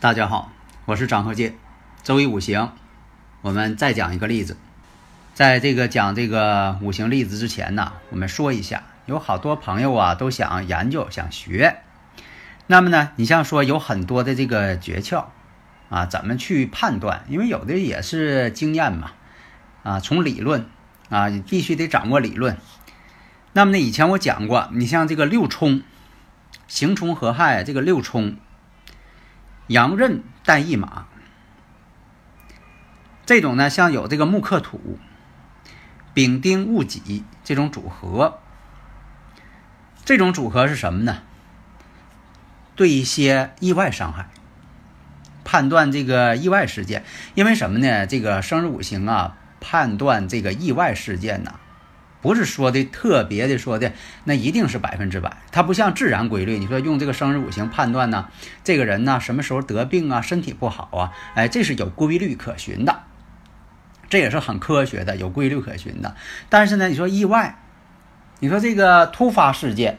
大家好，我是张鹤剑。周一五行，我们再讲一个例子。在这个讲这个五行例子之前呢，我们说一下，有好多朋友啊都想研究、想学。那么呢，你像说有很多的这个诀窍啊，怎么去判断？因为有的也是经验嘛，啊，从理论啊，你必须得掌握理论。那么呢，以前我讲过，你像这个六冲，刑冲合害，这个六冲。羊刃带一马，这种呢，像有这个木克土、丙丁戊己这种组合，这种组合是什么呢？对一些意外伤害，判断这个意外事件，因为什么呢？这个生日五行啊，判断这个意外事件呢。不是说的特别的说的，那一定是百分之百。它不像自然规律，你说用这个生日五行判断呢，这个人呢什么时候得病啊，身体不好啊，哎，这是有规律可循的，这也是很科学的，有规律可循的。但是呢，你说意外，你说这个突发事件，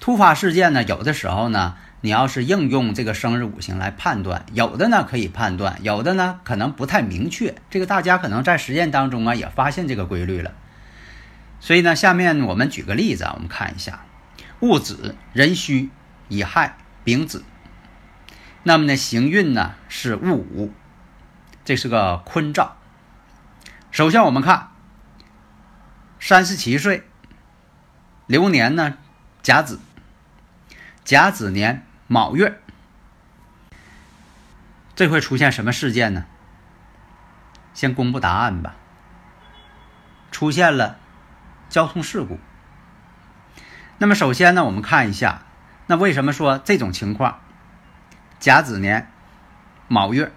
突发事件呢，有的时候呢。你要是应用这个生日五行来判断，有的呢可以判断，有的呢可能不太明确。这个大家可能在实践当中啊也发现这个规律了。所以呢，下面我们举个例子啊，我们看一下戊子、壬戌、乙亥、丙子。那么呢，行运呢是戊午，这是个坤兆。首先我们看三十七岁，流年呢甲子。甲子年卯月，这会出现什么事件呢？先公布答案吧。出现了交通事故。那么首先呢，我们看一下，那为什么说这种情况？甲子年卯月，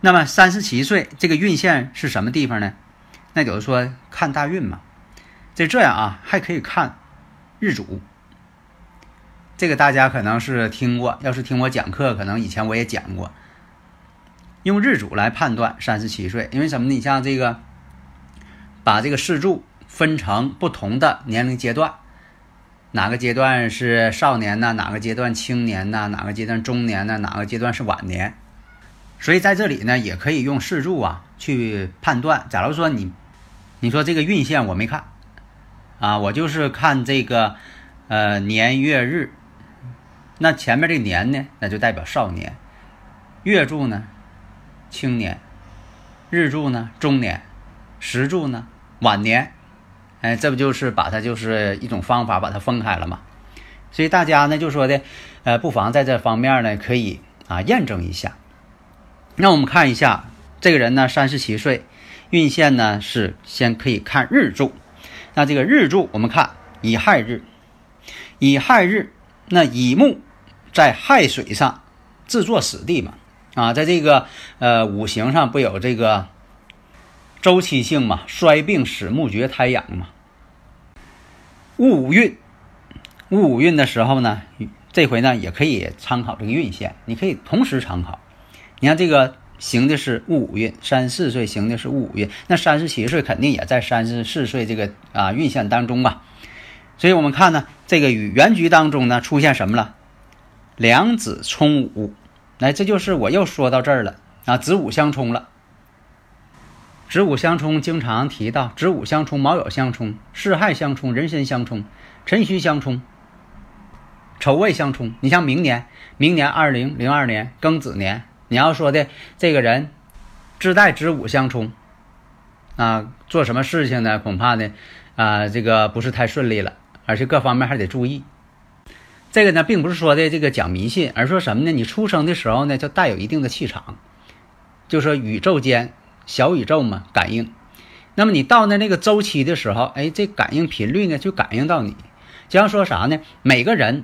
那么三十七岁这个运线是什么地方呢？那就是说看大运嘛，这这样啊，还可以看日主。这个大家可能是听过，要是听我讲课，可能以前我也讲过，用日主来判断三十七岁，因为什么呢？你像这个，把这个四柱分成不同的年龄阶段，哪个阶段是少年呢？哪个阶段青年呢？哪个阶段中年呢？哪个阶段是晚年？所以在这里呢，也可以用四柱啊去判断。假如说你，你说这个运线我没看，啊，我就是看这个呃年月日。那前面这年呢，那就代表少年；月柱呢，青年；日柱呢，中年；时柱呢，晚年。哎，这不就是把它就是一种方法把它分开了吗？所以大家呢就说的，呃，不妨在这方面呢可以啊验证一下。那我们看一下这个人呢，三十七岁，运线呢是先可以看日柱。那这个日柱我们看乙亥日，乙亥日，那乙木。在亥水上自作死地嘛，啊，在这个呃五行上不有这个周期性嘛，衰病使木绝胎养嘛。戊午运，戊午运的时候呢，这回呢也可以参考这个运线，你可以同时参考。你看这个行的是戊午运，三十四岁行的是戊午运，那三十七岁肯定也在三十四岁这个啊运线当中吧。所以我们看呢，这个与原局当中呢出现什么了？两子冲午，来，这就是我又说到这儿了啊，子午相冲了。子午相冲，经常提到子午相冲、卯酉相冲、巳亥相冲、壬申相冲、辰戌相冲、丑未相冲。你像明年，明年二零零二年庚子年，你要说的这个人自带子午相冲啊，做什么事情呢？恐怕呢啊，这个不是太顺利了，而且各方面还得注意。这个呢，并不是说的这个讲迷信，而说什么呢？你出生的时候呢，就带有一定的气场，就说宇宙间小宇宙嘛，感应。那么你到那那个周期的时候，哎，这感应频率呢就感应到你。就像说啥呢？每个人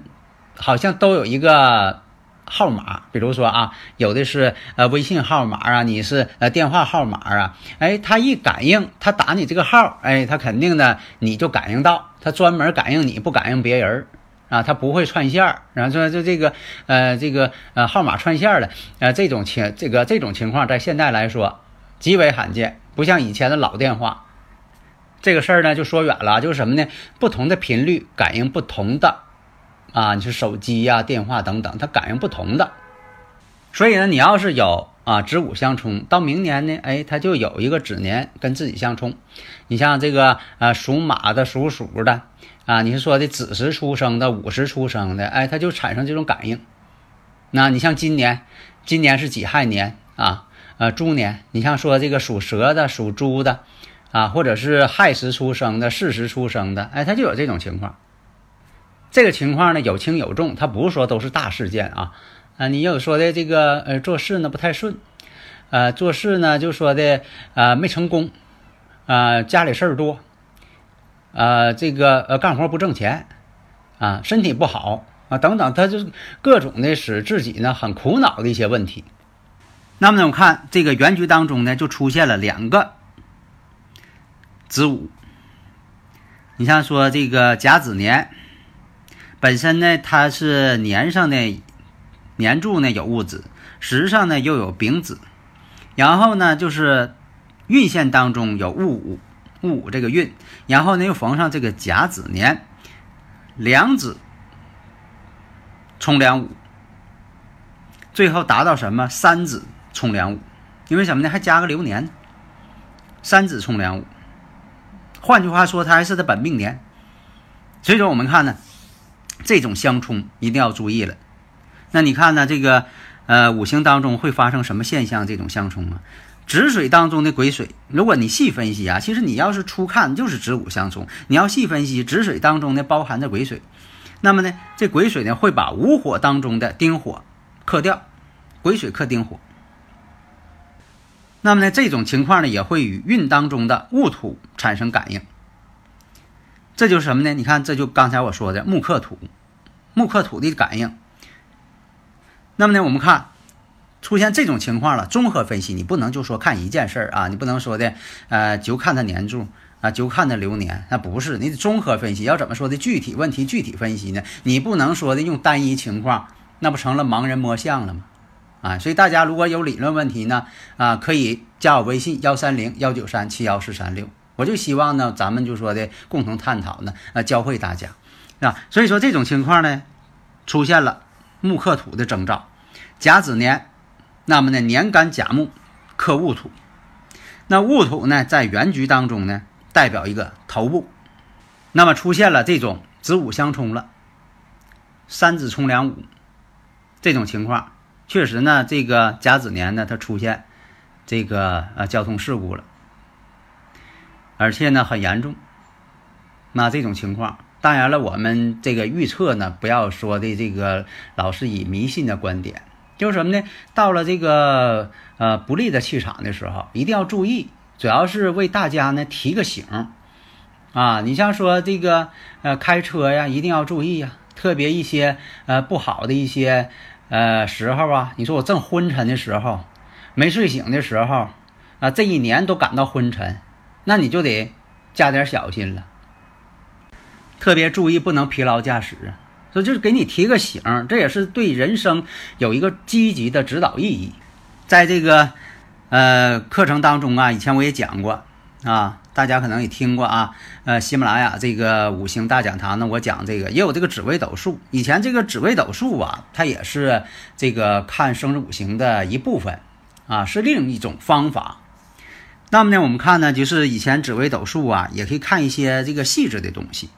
好像都有一个号码，比如说啊，有的是呃微信号码啊，你是呃电话号码啊，哎，他一感应，他打你这个号，哎，他肯定呢你就感应到，他专门感应你不感应别人啊，他不会串线儿。然后说就这个呃这个呃号码串线的呃这种情这个这种情况在现在来说极为罕见。不像以前的老电话，这个事儿呢就说远了，就是什么呢？不同的频率感应不同的，啊，你是手机呀、电话等等，它感应不同的。所以呢，你要是有啊子午相冲，到明年呢，哎，它就有一个子年跟自己相冲。你像这个呃属马的、属鼠的啊，你是说的子时出生的、午时出生的，哎，它就产生这种感应。那你像今年，今年是己亥年啊。呃，猪年，你像说这个属蛇的、属猪的，啊，或者是亥时出生的、巳时出生的，哎，他就有这种情况。这个情况呢，有轻有重，他不是说都是大事件啊。啊，你有说的这个呃做事呢不太顺，呃做事呢就说的呃没成功，啊家里事儿多，啊这个呃干活不挣钱，啊身体不好啊等等，他就各种的使自己呢很苦恼的一些问题。那么呢，我看这个原局当中呢，就出现了两个子午。你像说这个甲子年，本身呢它是年上的年柱呢有戊子，时上呢又有丙子，然后呢就是运线当中有戊午，戊午这个运，然后呢又逢上这个甲子年，两子冲两午，最后达到什么三子。冲两五，因为什么呢？还加个流年，三子冲两五。换句话说，它还是它本命年。所以说，我们看呢，这种相冲一定要注意了。那你看呢，这个呃五行当中会发生什么现象？这种相冲啊，子水当中的癸水，如果你细分析啊，其实你要是初看就是子午相冲。你要细分析，子水当中呢包含着癸水，那么呢，这癸水呢会把午火当中的丁火克掉，癸水克丁火。那么呢，这种情况呢，也会与运当中的戊土产生感应。这就是什么呢？你看，这就刚才我说的木克土，木克土的感应。那么呢，我们看出现这种情况了，综合分析，你不能就说看一件事儿啊，你不能说的呃，就看它年柱啊，就看它流年，那不是，你得综合分析。要怎么说的具体问题具体分析呢？你不能说的用单一情况，那不成了盲人摸象了吗？啊，所以大家如果有理论问题呢，啊，可以加我微信幺三零幺九三七幺四三六，我就希望呢，咱们就说的共同探讨呢，啊，教会大家，啊，所以说这种情况呢，出现了木克土的征兆，甲子年，那么呢，年干甲木克戊土，那戊土呢，在原局当中呢，代表一个头部，那么出现了这种子午相冲了，三子冲两午，这种情况。确实呢，这个甲子年呢，它出现这个呃交通事故了，而且呢很严重。那这种情况，当然了，我们这个预测呢，不要说的这个老是以迷信的观点，就是什么呢？到了这个呃不利的气场的时候，一定要注意，主要是为大家呢提个醒啊。你像说这个呃开车呀，一定要注意呀，特别一些呃不好的一些。呃，时候啊，你说我正昏沉的时候，没睡醒的时候，啊，这一年都感到昏沉，那你就得加点小心了，特别注意不能疲劳驾驶。所以就是给你提个醒，这也是对人生有一个积极的指导意义。在这个呃课程当中啊，以前我也讲过啊。大家可能也听过啊，呃，喜马拉雅这个五行大讲堂呢，我讲这个也有这个紫微斗数。以前这个紫微斗数啊，它也是这个看生日五行的一部分啊，是另一种方法。那么呢，我们看呢，就是以前紫微斗数啊，也可以看一些这个细致的东西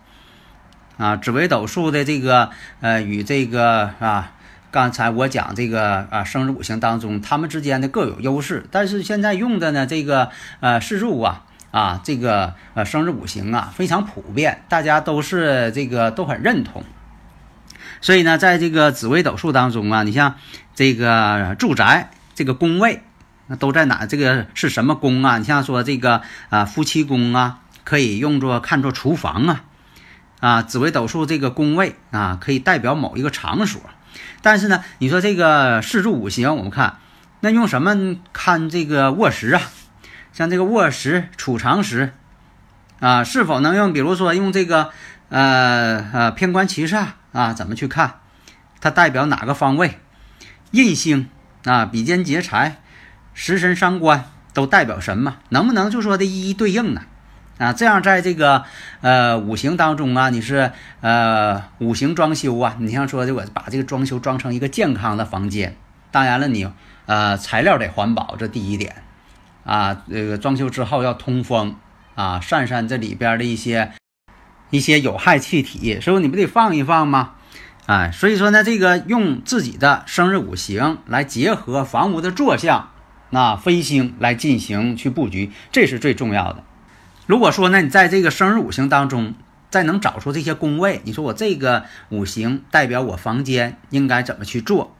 啊。紫微斗数的这个呃，与这个啊，刚才我讲这个啊，生日五行当中，他们之间的各有优势。但是现在用的呢，这个呃，四柱啊。啊，这个呃生日五行啊非常普遍，大家都是这个都很认同。所以呢，在这个紫微斗数当中啊，你像这个住宅这个宫位那都在哪？这个是什么宫啊？你像说这个啊，夫妻宫啊，可以用作看作厨房啊，啊，紫微斗数这个宫位啊，可以代表某一个场所。但是呢，你说这个四柱五行，我们看那用什么看这个卧室啊？像这个卧室、储藏室啊，是否能用？比如说用这个呃呃偏官七煞啊，怎么去看？它代表哪个方位？印星啊，比肩劫财，食神伤官都代表什么？能不能就说的一一对应呢？啊，这样在这个呃五行当中啊，你是呃五行装修啊，你像说的我把这个装修装成一个健康的房间，当然了，你呃材料得环保，这第一点啊，这个装修之后要通风啊，散散这里边的一些一些有害气体，所以你不得放一放吗？哎，所以说呢，这个用自己的生日五行来结合房屋的坐向，那飞星来进行去布局，这是最重要的。如果说呢，你在这个生日五行当中再能找出这些宫位，你说我这个五行代表我房间应该怎么去做，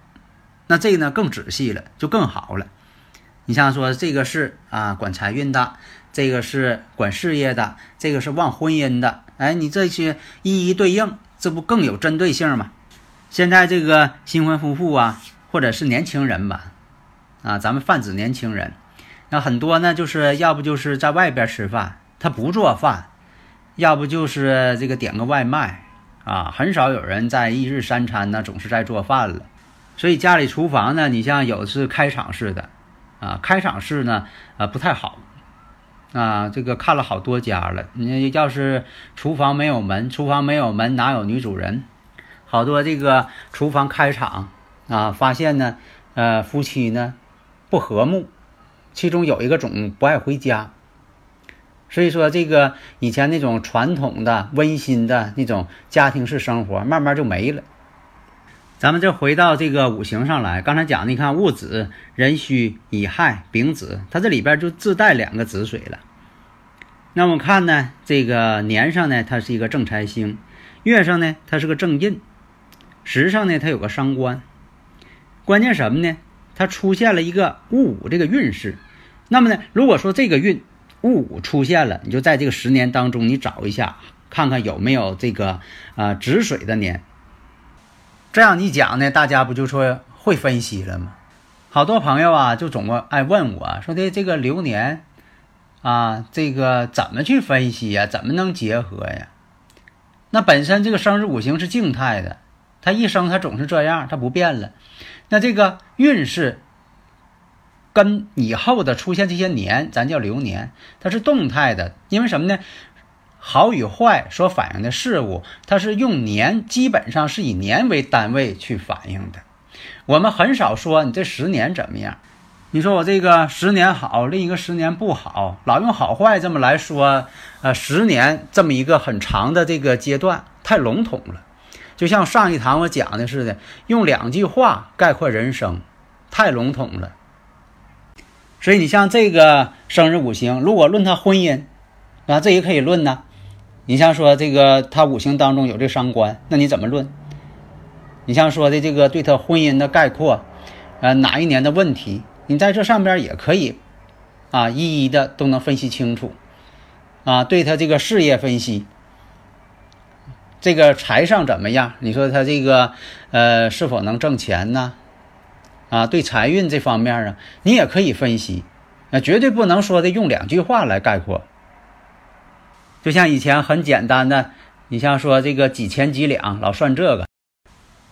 那这个呢更仔细了，就更好了。你像说这个是啊管财运的，这个是管事业的，这个是旺婚姻的，哎，你这些一一对应，这不更有针对性吗？现在这个新婚夫妇啊，或者是年轻人吧，啊，咱们泛指年轻人，那很多呢，就是要不就是在外边吃饭，他不做饭，要不就是这个点个外卖，啊，很少有人在一日三餐呢，总是在做饭了。所以家里厨房呢，你像有是开敞式的，啊，开敞式呢，啊不太好，啊，这个看了好多家了，你要是厨房没有门，厨房没有门，哪有女主人？好多这个厨房开场啊，发现呢，呃，夫妻呢不和睦，其中有一个总不爱回家，所以说这个以前那种传统的温馨的那种家庭式生活，慢慢就没了。咱们就回到这个五行上来，刚才讲的，你看戊子、壬戌、乙亥、丙子，它这里边就自带两个子水了。那么看呢，这个年上呢，它是一个正财星，月上呢，它是个正印。时上呢，它有个伤官，关键什么呢？它出现了一个戊午这个运势。那么呢，如果说这个运戊午出现了，你就在这个十年当中，你找一下，看看有没有这个啊止水的年。这样一讲呢，大家不就说会分析了吗？好多朋友啊，就总爱问我说的这个流年啊，这个怎么去分析呀？怎么能结合呀？那本身这个生日五行是静态的。他一生他总是这样，他不变了。那这个运势跟以后的出现这些年，咱叫流年，它是动态的。因为什么呢？好与坏所反映的事物，它是用年，基本上是以年为单位去反映的。我们很少说你这十年怎么样。你说我这个十年好，另一个十年不好，老用好坏这么来说，呃，十年这么一个很长的这个阶段，太笼统了。就像上一堂我讲的似的，用两句话概括人生，太笼统了。所以你像这个生日五行，如果论他婚姻，啊，这也可以论呢。你像说这个他五行当中有这伤官，那你怎么论？你像说的这个对他婚姻的概括，呃，哪一年的问题，你在这上边也可以，啊，一一的都能分析清楚，啊，对他这个事业分析。这个财上怎么样？你说他这个，呃，是否能挣钱呢？啊，对财运这方面啊，你也可以分析，啊，绝对不能说的用两句话来概括。就像以前很简单的，你像说这个几钱几两，老算这个，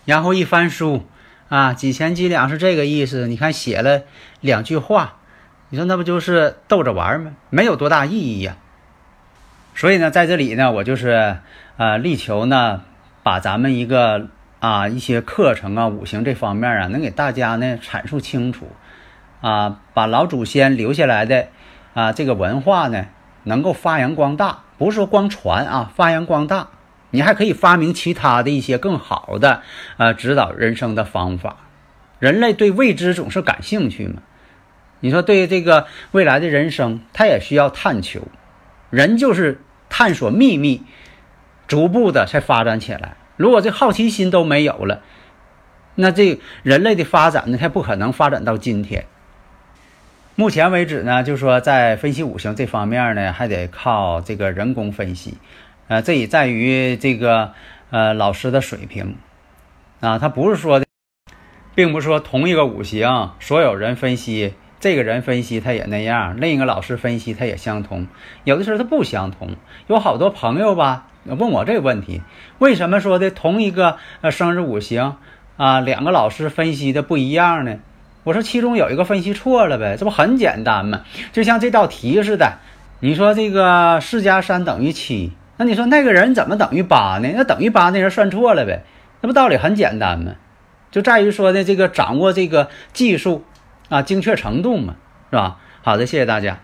然后一翻书，啊，几钱几两是这个意思，你看写了两句话，你说那不就是逗着玩吗？没有多大意义呀。所以呢，在这里呢，我就是。啊，力求呢，把咱们一个啊一些课程啊，五行这方面啊，能给大家呢阐述清楚，啊，把老祖先留下来的啊这个文化呢，能够发扬光大，不是说光传啊，发扬光大，你还可以发明其他的一些更好的呃指导人生的方法。人类对未知总是感兴趣嘛，你说对这个未来的人生，他也需要探求，人就是探索秘密。逐步的才发展起来。如果这好奇心都没有了，那这人类的发展呢，它不可能发展到今天。目前为止呢，就说在分析五行这方面呢，还得靠这个人工分析，呃，这也在于这个呃老师的水平啊，他不是说的，并不是说同一个五行，所有人分析。这个人分析他也那样，另一个老师分析他也相同，有的时候他不相同。有好多朋友吧问我这个问题，为什么说的同一个呃生日五行啊，两个老师分析的不一样呢？我说其中有一个分析错了呗，这不很简单吗？就像这道题似的，你说这个四加三等于七，那你说那个人怎么等于八呢？那等于八那人算错了呗，那不道理很简单吗？就在于说的这个掌握这个技术。啊，精确程度嘛，是吧？好的，谢谢大家。